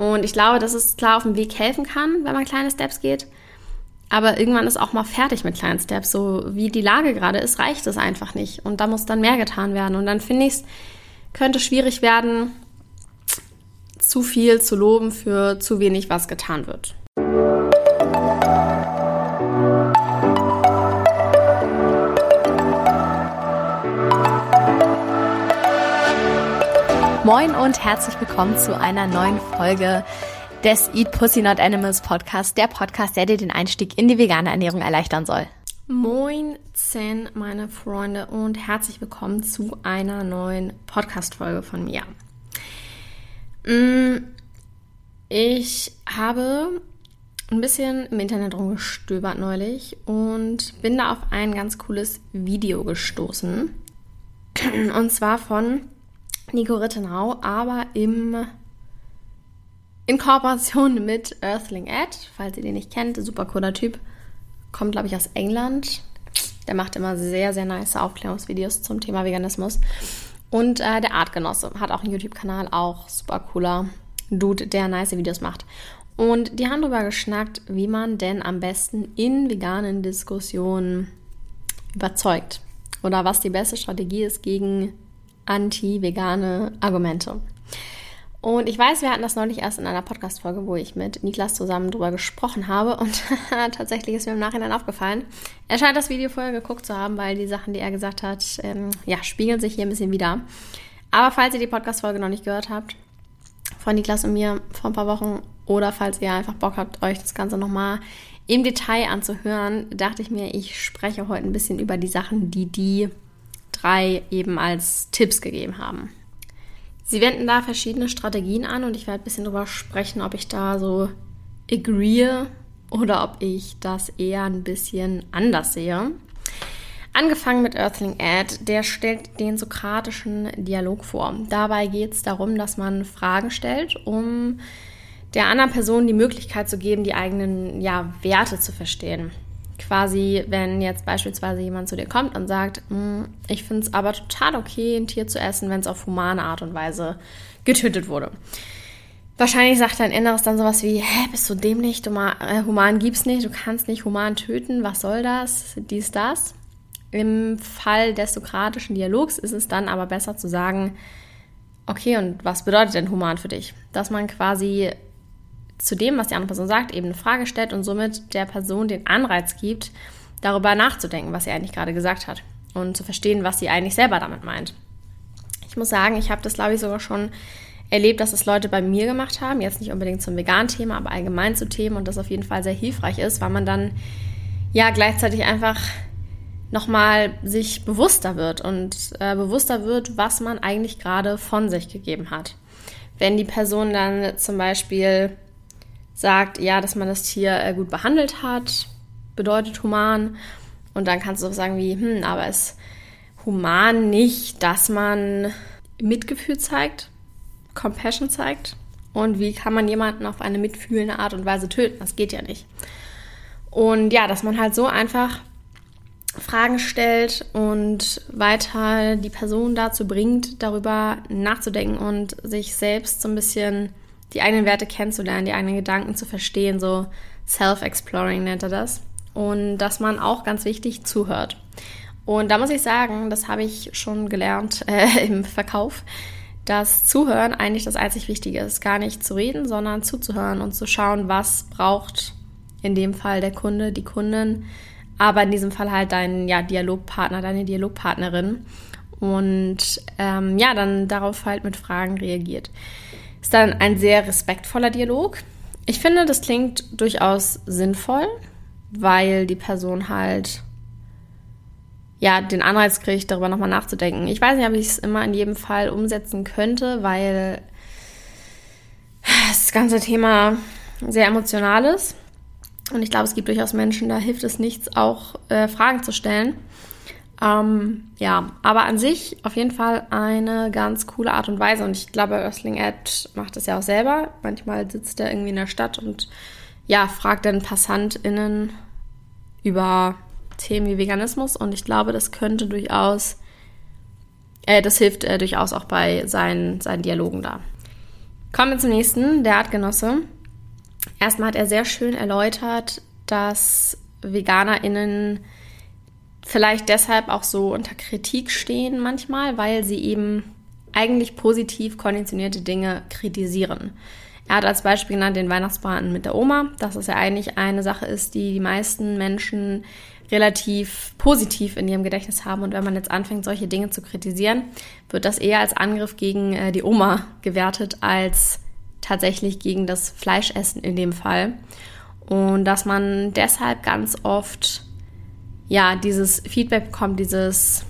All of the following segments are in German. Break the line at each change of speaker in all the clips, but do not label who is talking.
Und ich glaube, dass es klar auf dem Weg helfen kann, wenn man kleine Steps geht. Aber irgendwann ist auch mal fertig mit kleinen Steps. So wie die Lage gerade ist, reicht es einfach nicht. Und da muss dann mehr getan werden. Und dann finde ich es, könnte schwierig werden, zu viel zu loben für zu wenig, was getan wird. Moin und herzlich willkommen zu einer neuen Folge des Eat Pussy Not Animals Podcast, der Podcast, der dir den Einstieg in die vegane Ernährung erleichtern soll. Moin, Zen, meine Freunde, und herzlich willkommen zu einer neuen Podcast-Folge von mir. Mm, ich habe ein bisschen im Internet rumgestöbert neulich und bin da auf ein ganz cooles Video gestoßen. Und zwar von Nico Rittenau, aber im, in Kooperation mit Earthling Ed, falls ihr den nicht kennt, super cooler Typ, kommt glaube ich aus England. Der macht immer sehr, sehr nice Aufklärungsvideos zum Thema Veganismus. Und äh, der Artgenosse hat auch einen YouTube-Kanal, auch super cooler Dude, der nice Videos macht. Und die haben darüber geschnackt, wie man denn am besten in veganen Diskussionen überzeugt. Oder was die beste Strategie ist gegen anti-vegane Argumente. Und ich weiß, wir hatten das neulich erst in einer Podcast-Folge, wo ich mit Niklas zusammen drüber gesprochen habe. Und tatsächlich ist mir im Nachhinein aufgefallen. Er scheint das Video vorher geguckt zu haben, weil die Sachen, die er gesagt hat, ähm, ja, spiegeln sich hier ein bisschen wieder. Aber falls ihr die Podcast-Folge noch nicht gehört habt, von Niklas und mir vor ein paar Wochen, oder falls ihr einfach Bock habt, euch das Ganze nochmal im Detail anzuhören, dachte ich mir, ich spreche heute ein bisschen über die Sachen, die die drei eben als Tipps gegeben haben. Sie wenden da verschiedene Strategien an und ich werde ein bisschen darüber sprechen, ob ich da so agree oder ob ich das eher ein bisschen anders sehe. Angefangen mit Earthling Ad, der stellt den sokratischen Dialog vor. Dabei geht es darum, dass man Fragen stellt, um der anderen Person die Möglichkeit zu geben, die eigenen ja, Werte zu verstehen quasi, wenn jetzt beispielsweise jemand zu dir kommt und sagt, hm, ich finde es aber total okay, ein Tier zu essen, wenn es auf humane Art und Weise getötet wurde. Wahrscheinlich sagt dein Inneres dann sowas wie, hä, bist du dämlich, du äh, human gibt's nicht, du kannst nicht human töten, was soll das, dies, das. Im Fall des sokratischen Dialogs ist es dann aber besser zu sagen, okay, und was bedeutet denn human für dich? Dass man quasi zu dem, was die andere Person sagt, eben eine Frage stellt und somit der Person den Anreiz gibt, darüber nachzudenken, was sie eigentlich gerade gesagt hat und zu verstehen, was sie eigentlich selber damit meint. Ich muss sagen, ich habe das, glaube ich, sogar schon erlebt, dass es Leute bei mir gemacht haben, jetzt nicht unbedingt zum veganen Thema, aber allgemein zu Themen und das auf jeden Fall sehr hilfreich ist, weil man dann ja gleichzeitig einfach nochmal sich bewusster wird und äh, bewusster wird, was man eigentlich gerade von sich gegeben hat. Wenn die Person dann zum Beispiel sagt, ja, dass man das Tier äh, gut behandelt hat, bedeutet human. Und dann kannst du auch sagen wie, hm, aber es human nicht, dass man Mitgefühl zeigt, Compassion zeigt. Und wie kann man jemanden auf eine mitfühlende Art und Weise töten? Das geht ja nicht. Und ja, dass man halt so einfach Fragen stellt und weiter die Person dazu bringt, darüber nachzudenken und sich selbst so ein bisschen die eigenen Werte kennenzulernen, die eigenen Gedanken zu verstehen, so Self-Exploring nennt er das. Und dass man auch ganz wichtig zuhört. Und da muss ich sagen, das habe ich schon gelernt äh, im Verkauf, dass Zuhören eigentlich das einzig Wichtige ist. Gar nicht zu reden, sondern zuzuhören und zu schauen, was braucht in dem Fall der Kunde, die Kundin, aber in diesem Fall halt dein ja, Dialogpartner, deine Dialogpartnerin. Und ähm, ja, dann darauf halt mit Fragen reagiert. Ist dann ein sehr respektvoller Dialog. Ich finde, das klingt durchaus sinnvoll, weil die Person halt ja den Anreiz kriegt, darüber nochmal nachzudenken. Ich weiß nicht, ob ich es immer in jedem Fall umsetzen könnte, weil das ganze Thema sehr emotional ist. Und ich glaube, es gibt durchaus Menschen, da hilft es nichts, auch äh, Fragen zu stellen. Ähm, ja, aber an sich auf jeden Fall eine ganz coole Art und Weise. Und ich glaube, Earthling Ed macht das ja auch selber. Manchmal sitzt er irgendwie in der Stadt und ja, fragt dann PassantInnen über Themen wie Veganismus. Und ich glaube, das könnte durchaus, äh, das hilft äh, durchaus auch bei seinen, seinen Dialogen da. Kommen wir zum nächsten, der Artgenosse. Erstmal hat er sehr schön erläutert, dass VeganerInnen vielleicht deshalb auch so unter Kritik stehen manchmal, weil sie eben eigentlich positiv konditionierte Dinge kritisieren. Er hat als Beispiel genannt den Weihnachtsbraten mit der Oma, dass es ja eigentlich eine Sache ist, die die meisten Menschen relativ positiv in ihrem Gedächtnis haben. Und wenn man jetzt anfängt, solche Dinge zu kritisieren, wird das eher als Angriff gegen äh, die Oma gewertet, als tatsächlich gegen das Fleischessen in dem Fall. Und dass man deshalb ganz oft ja dieses Feedback bekommt, dieses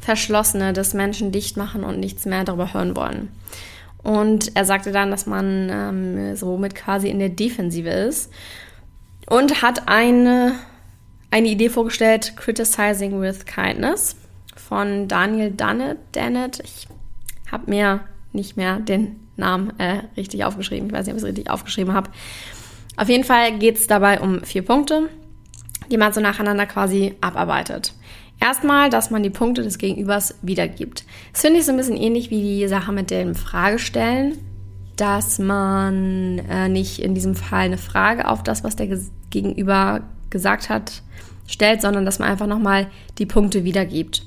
Verschlossene, dass Menschen dicht machen und nichts mehr darüber hören wollen. Und er sagte dann, dass man ähm, somit quasi in der Defensive ist und hat eine, eine Idee vorgestellt, Criticizing with Kindness von Daniel. Dannett. Ich habe mir nicht mehr den Namen äh, richtig aufgeschrieben. Ich weiß nicht, ob ich es richtig aufgeschrieben habe. Auf jeden Fall geht es dabei um vier Punkte, die man so nacheinander quasi abarbeitet. Erstmal, dass man die Punkte des Gegenübers wiedergibt. Das finde ich so ein bisschen ähnlich wie die Sache mit dem Fragestellen, dass man äh, nicht in diesem Fall eine Frage auf das, was der Gegenüber gesagt hat, stellt, sondern dass man einfach nochmal die Punkte wiedergibt.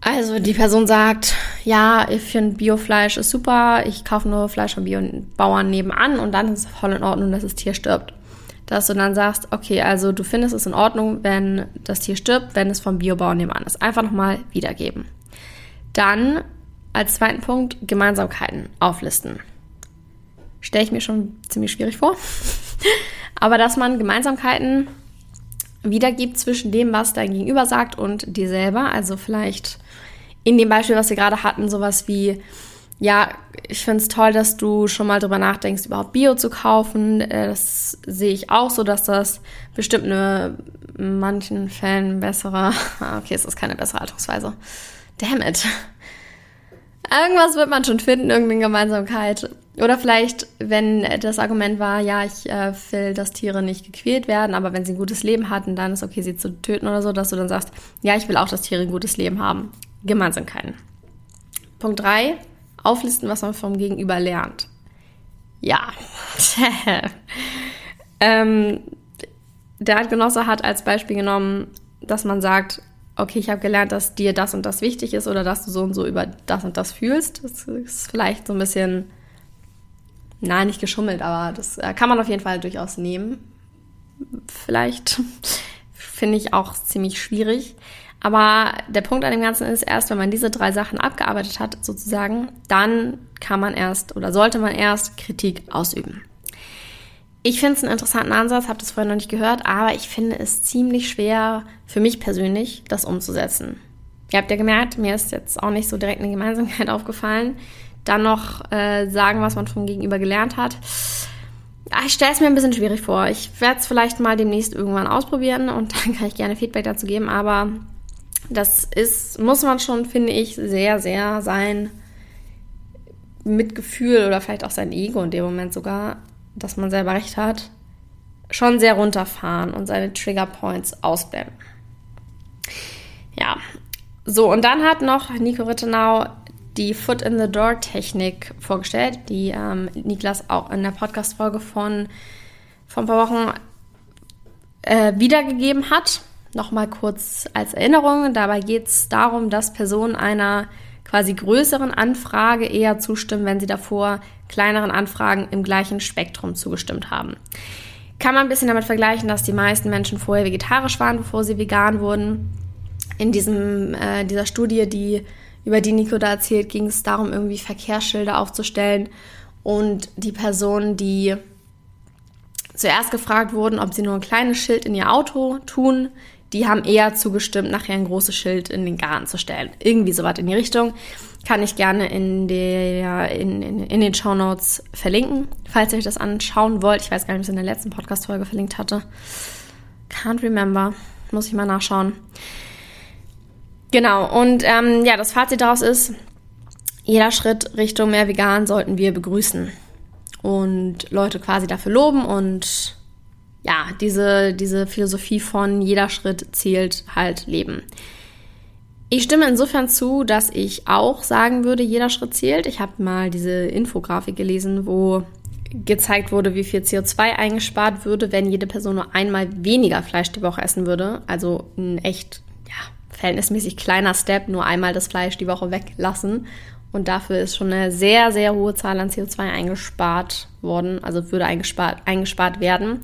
Also die Person sagt, ja, ich finde Biofleisch ist super, ich kaufe nur Fleisch von Biobauern nebenan und dann ist es voll in Ordnung, dass das Tier stirbt dass du dann sagst, okay, also du findest es in Ordnung, wenn das Tier stirbt, wenn es vom Biobauern nebenan ist. Einfach nochmal wiedergeben. Dann als zweiten Punkt Gemeinsamkeiten auflisten. Stelle ich mir schon ziemlich schwierig vor. Aber dass man Gemeinsamkeiten wiedergibt zwischen dem, was dein Gegenüber sagt und dir selber. Also vielleicht in dem Beispiel, was wir gerade hatten, sowas wie, ja, ich finde es toll, dass du schon mal drüber nachdenkst, überhaupt Bio zu kaufen. Äh, das sehe ich auch so, dass das bestimmt eine in manchen Fällen bessere, ah, okay, es ist keine bessere Haltungsweise. Damn it. Irgendwas wird man schon finden, irgendeine Gemeinsamkeit. Oder vielleicht, wenn das Argument war, ja, ich äh, will, dass Tiere nicht gequält werden, aber wenn sie ein gutes Leben hatten, dann ist okay, sie zu töten oder so, dass du dann sagst, ja, ich will auch, dass Tiere ein gutes Leben haben. Gemeinsamkeiten. Punkt 3 auflisten, was man vom Gegenüber lernt. Ja. ähm, der Artgenosse hat als Beispiel genommen, dass man sagt, okay, ich habe gelernt, dass dir das und das wichtig ist oder dass du so und so über das und das fühlst. Das ist vielleicht so ein bisschen, nein, nicht geschummelt, aber das äh, kann man auf jeden Fall durchaus nehmen. Vielleicht finde ich auch ziemlich schwierig. Aber der Punkt an dem Ganzen ist, erst wenn man diese drei Sachen abgearbeitet hat, sozusagen, dann kann man erst oder sollte man erst Kritik ausüben. Ich finde es einen interessanten Ansatz, habe das vorher noch nicht gehört, aber ich finde es ziemlich schwer für mich persönlich, das umzusetzen. Ihr habt ja gemerkt, mir ist jetzt auch nicht so direkt eine Gemeinsamkeit aufgefallen. Dann noch äh, sagen, was man vom Gegenüber gelernt hat. Ich stelle es mir ein bisschen schwierig vor. Ich werde es vielleicht mal demnächst irgendwann ausprobieren und dann kann ich gerne Feedback dazu geben, aber das ist, muss man schon, finde ich, sehr, sehr sein Mitgefühl oder vielleicht auch sein Ego in dem Moment sogar, dass man selber recht hat, schon sehr runterfahren und seine Trigger Points ausblenden. Ja, so und dann hat noch Nico Rittenau die Foot in the Door Technik vorgestellt, die ähm, Niklas auch in der Podcast-Folge von vor ein paar Wochen äh, wiedergegeben hat. Nochmal kurz als Erinnerung, dabei geht es darum, dass Personen einer quasi größeren Anfrage eher zustimmen, wenn sie davor kleineren Anfragen im gleichen Spektrum zugestimmt haben. Kann man ein bisschen damit vergleichen, dass die meisten Menschen vorher vegetarisch waren, bevor sie vegan wurden. In diesem, äh, dieser Studie, die, über die Nico da erzählt, ging es darum, irgendwie Verkehrsschilder aufzustellen. Und die Personen, die zuerst gefragt wurden, ob sie nur ein kleines Schild in ihr Auto tun, die haben eher zugestimmt, nachher ein großes Schild in den Garten zu stellen. Irgendwie sowas in die Richtung. Kann ich gerne in, der, in, in, in den Show Notes verlinken, falls ihr euch das anschauen wollt. Ich weiß gar nicht, ob ich es in der letzten Podcast-Folge verlinkt hatte. Can't remember. Muss ich mal nachschauen. Genau, und ähm, ja, das Fazit daraus ist, jeder Schritt Richtung mehr vegan sollten wir begrüßen und Leute quasi dafür loben und ja, diese, diese Philosophie von jeder Schritt zählt halt Leben. Ich stimme insofern zu, dass ich auch sagen würde, jeder Schritt zählt. Ich habe mal diese Infografik gelesen, wo gezeigt wurde, wie viel CO2 eingespart würde, wenn jede Person nur einmal weniger Fleisch die Woche essen würde. Also ein echt ja, verhältnismäßig kleiner Step, nur einmal das Fleisch die Woche weglassen. Und dafür ist schon eine sehr, sehr hohe Zahl an CO2 eingespart worden, also würde eingespart, eingespart werden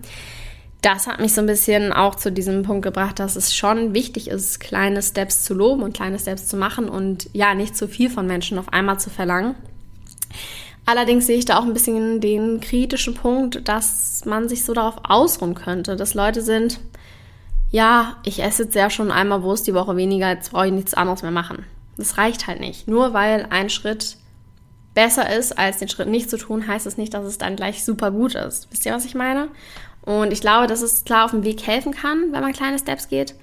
das hat mich so ein bisschen auch zu diesem Punkt gebracht, dass es schon wichtig ist, kleine Steps zu loben und kleine Steps zu machen und ja, nicht zu viel von Menschen auf einmal zu verlangen. Allerdings sehe ich da auch ein bisschen den kritischen Punkt, dass man sich so darauf ausruhen könnte, dass Leute sind, ja, ich esse jetzt ja schon einmal Wurst die Woche weniger, jetzt brauche ich nichts anderes mehr machen. Das reicht halt nicht. Nur weil ein Schritt besser ist, als den Schritt nicht zu tun, heißt es nicht, dass es dann gleich super gut ist. Wisst ihr, was ich meine? Und ich glaube, dass es klar auf dem Weg helfen kann, wenn man kleine Steps geht.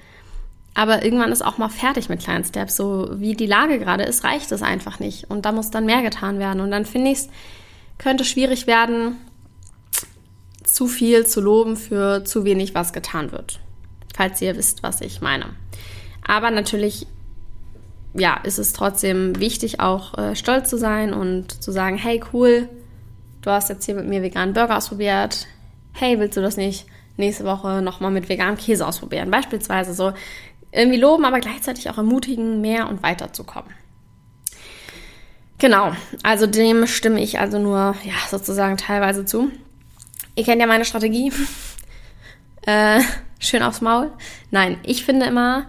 Aber irgendwann ist auch mal fertig mit kleinen Steps. So wie die Lage gerade ist, reicht es einfach nicht. Und da muss dann mehr getan werden. Und dann finde ich es, könnte schwierig werden, zu viel zu loben für zu wenig, was getan wird. Falls ihr wisst, was ich meine. Aber natürlich, ja, ist es trotzdem wichtig, auch äh, stolz zu sein und zu sagen, hey, cool, du hast jetzt hier mit mir veganen Burger ausprobiert hey, willst du das nicht nächste Woche nochmal mit veganem Käse ausprobieren? Beispielsweise so irgendwie loben, aber gleichzeitig auch ermutigen, mehr und weiterzukommen. Genau, also dem stimme ich also nur ja, sozusagen teilweise zu. Ihr kennt ja meine Strategie. äh, schön aufs Maul. Nein, ich finde immer,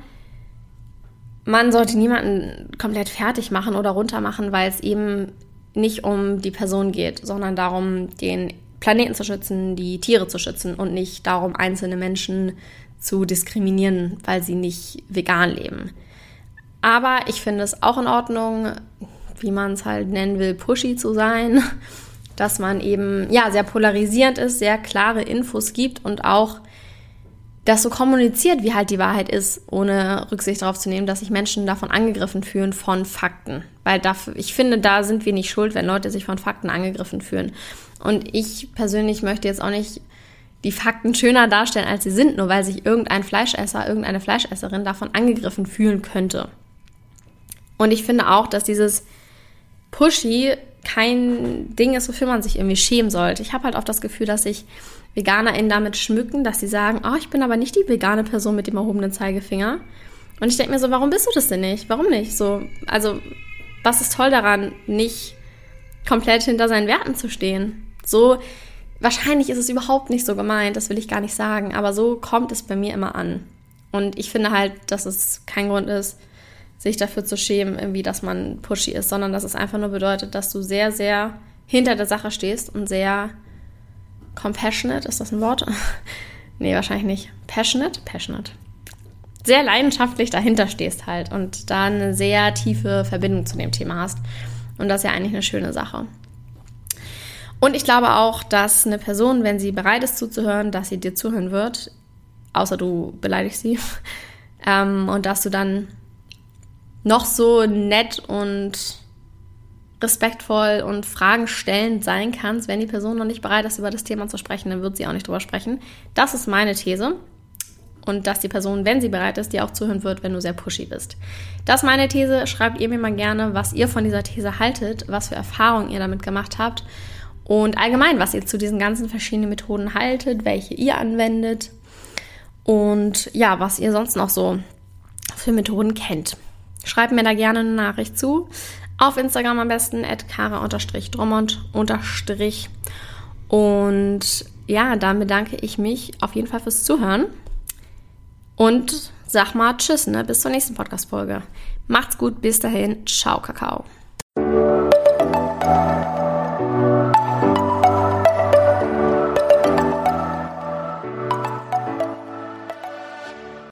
man sollte niemanden komplett fertig machen oder runter machen, weil es eben nicht um die Person geht, sondern darum, den Planeten zu schützen, die Tiere zu schützen und nicht darum, einzelne Menschen zu diskriminieren, weil sie nicht vegan leben. Aber ich finde es auch in Ordnung, wie man es halt nennen will, pushy zu sein, dass man eben ja sehr polarisierend ist, sehr klare Infos gibt und auch das so kommuniziert, wie halt die Wahrheit ist, ohne Rücksicht darauf zu nehmen, dass sich Menschen davon angegriffen fühlen von Fakten. Weil dafür, ich finde, da sind wir nicht schuld, wenn Leute sich von Fakten angegriffen fühlen. Und ich persönlich möchte jetzt auch nicht die Fakten schöner darstellen, als sie sind, nur weil sich irgendein Fleischesser, irgendeine Fleischesserin davon angegriffen fühlen könnte. Und ich finde auch, dass dieses Pushy kein Ding ist, wofür man sich irgendwie schämen sollte. Ich habe halt oft das Gefühl, dass sich VeganerInnen damit schmücken, dass sie sagen, oh, ich bin aber nicht die vegane Person mit dem erhobenen Zeigefinger. Und ich denke mir so, warum bist du das denn nicht? Warum nicht? So, also, was ist toll daran, nicht komplett hinter seinen Werten zu stehen? So, wahrscheinlich ist es überhaupt nicht so gemeint, das will ich gar nicht sagen, aber so kommt es bei mir immer an. Und ich finde halt, dass es kein Grund ist, sich dafür zu schämen, irgendwie, dass man pushy ist, sondern dass es einfach nur bedeutet, dass du sehr, sehr hinter der Sache stehst und sehr compassionate, ist das ein Wort? nee, wahrscheinlich nicht. Passionate? Passionate. Sehr leidenschaftlich dahinter stehst halt und da eine sehr tiefe Verbindung zu dem Thema hast. Und das ist ja eigentlich eine schöne Sache. Und ich glaube auch, dass eine Person, wenn sie bereit ist zuzuhören, dass sie dir zuhören wird, außer du beleidigst sie, ähm, und dass du dann noch so nett und respektvoll und Fragen stellend sein kannst, wenn die Person noch nicht bereit ist, über das Thema zu sprechen, dann wird sie auch nicht drüber sprechen. Das ist meine These. Und dass die Person, wenn sie bereit ist, dir auch zuhören wird, wenn du sehr pushy bist. Das ist meine These. Schreibt ihr mir mal gerne, was ihr von dieser These haltet, was für Erfahrungen ihr damit gemacht habt und allgemein, was ihr zu diesen ganzen verschiedenen Methoden haltet, welche ihr anwendet und ja, was ihr sonst noch so für Methoden kennt. Schreibt mir da gerne eine Nachricht zu. Auf Instagram am besten at kara-drummond- und ja, dann bedanke ich mich auf jeden Fall fürs Zuhören und sag mal Tschüss, ne? Bis zur nächsten Podcast-Folge. Macht's gut, bis dahin. Ciao, Kakao.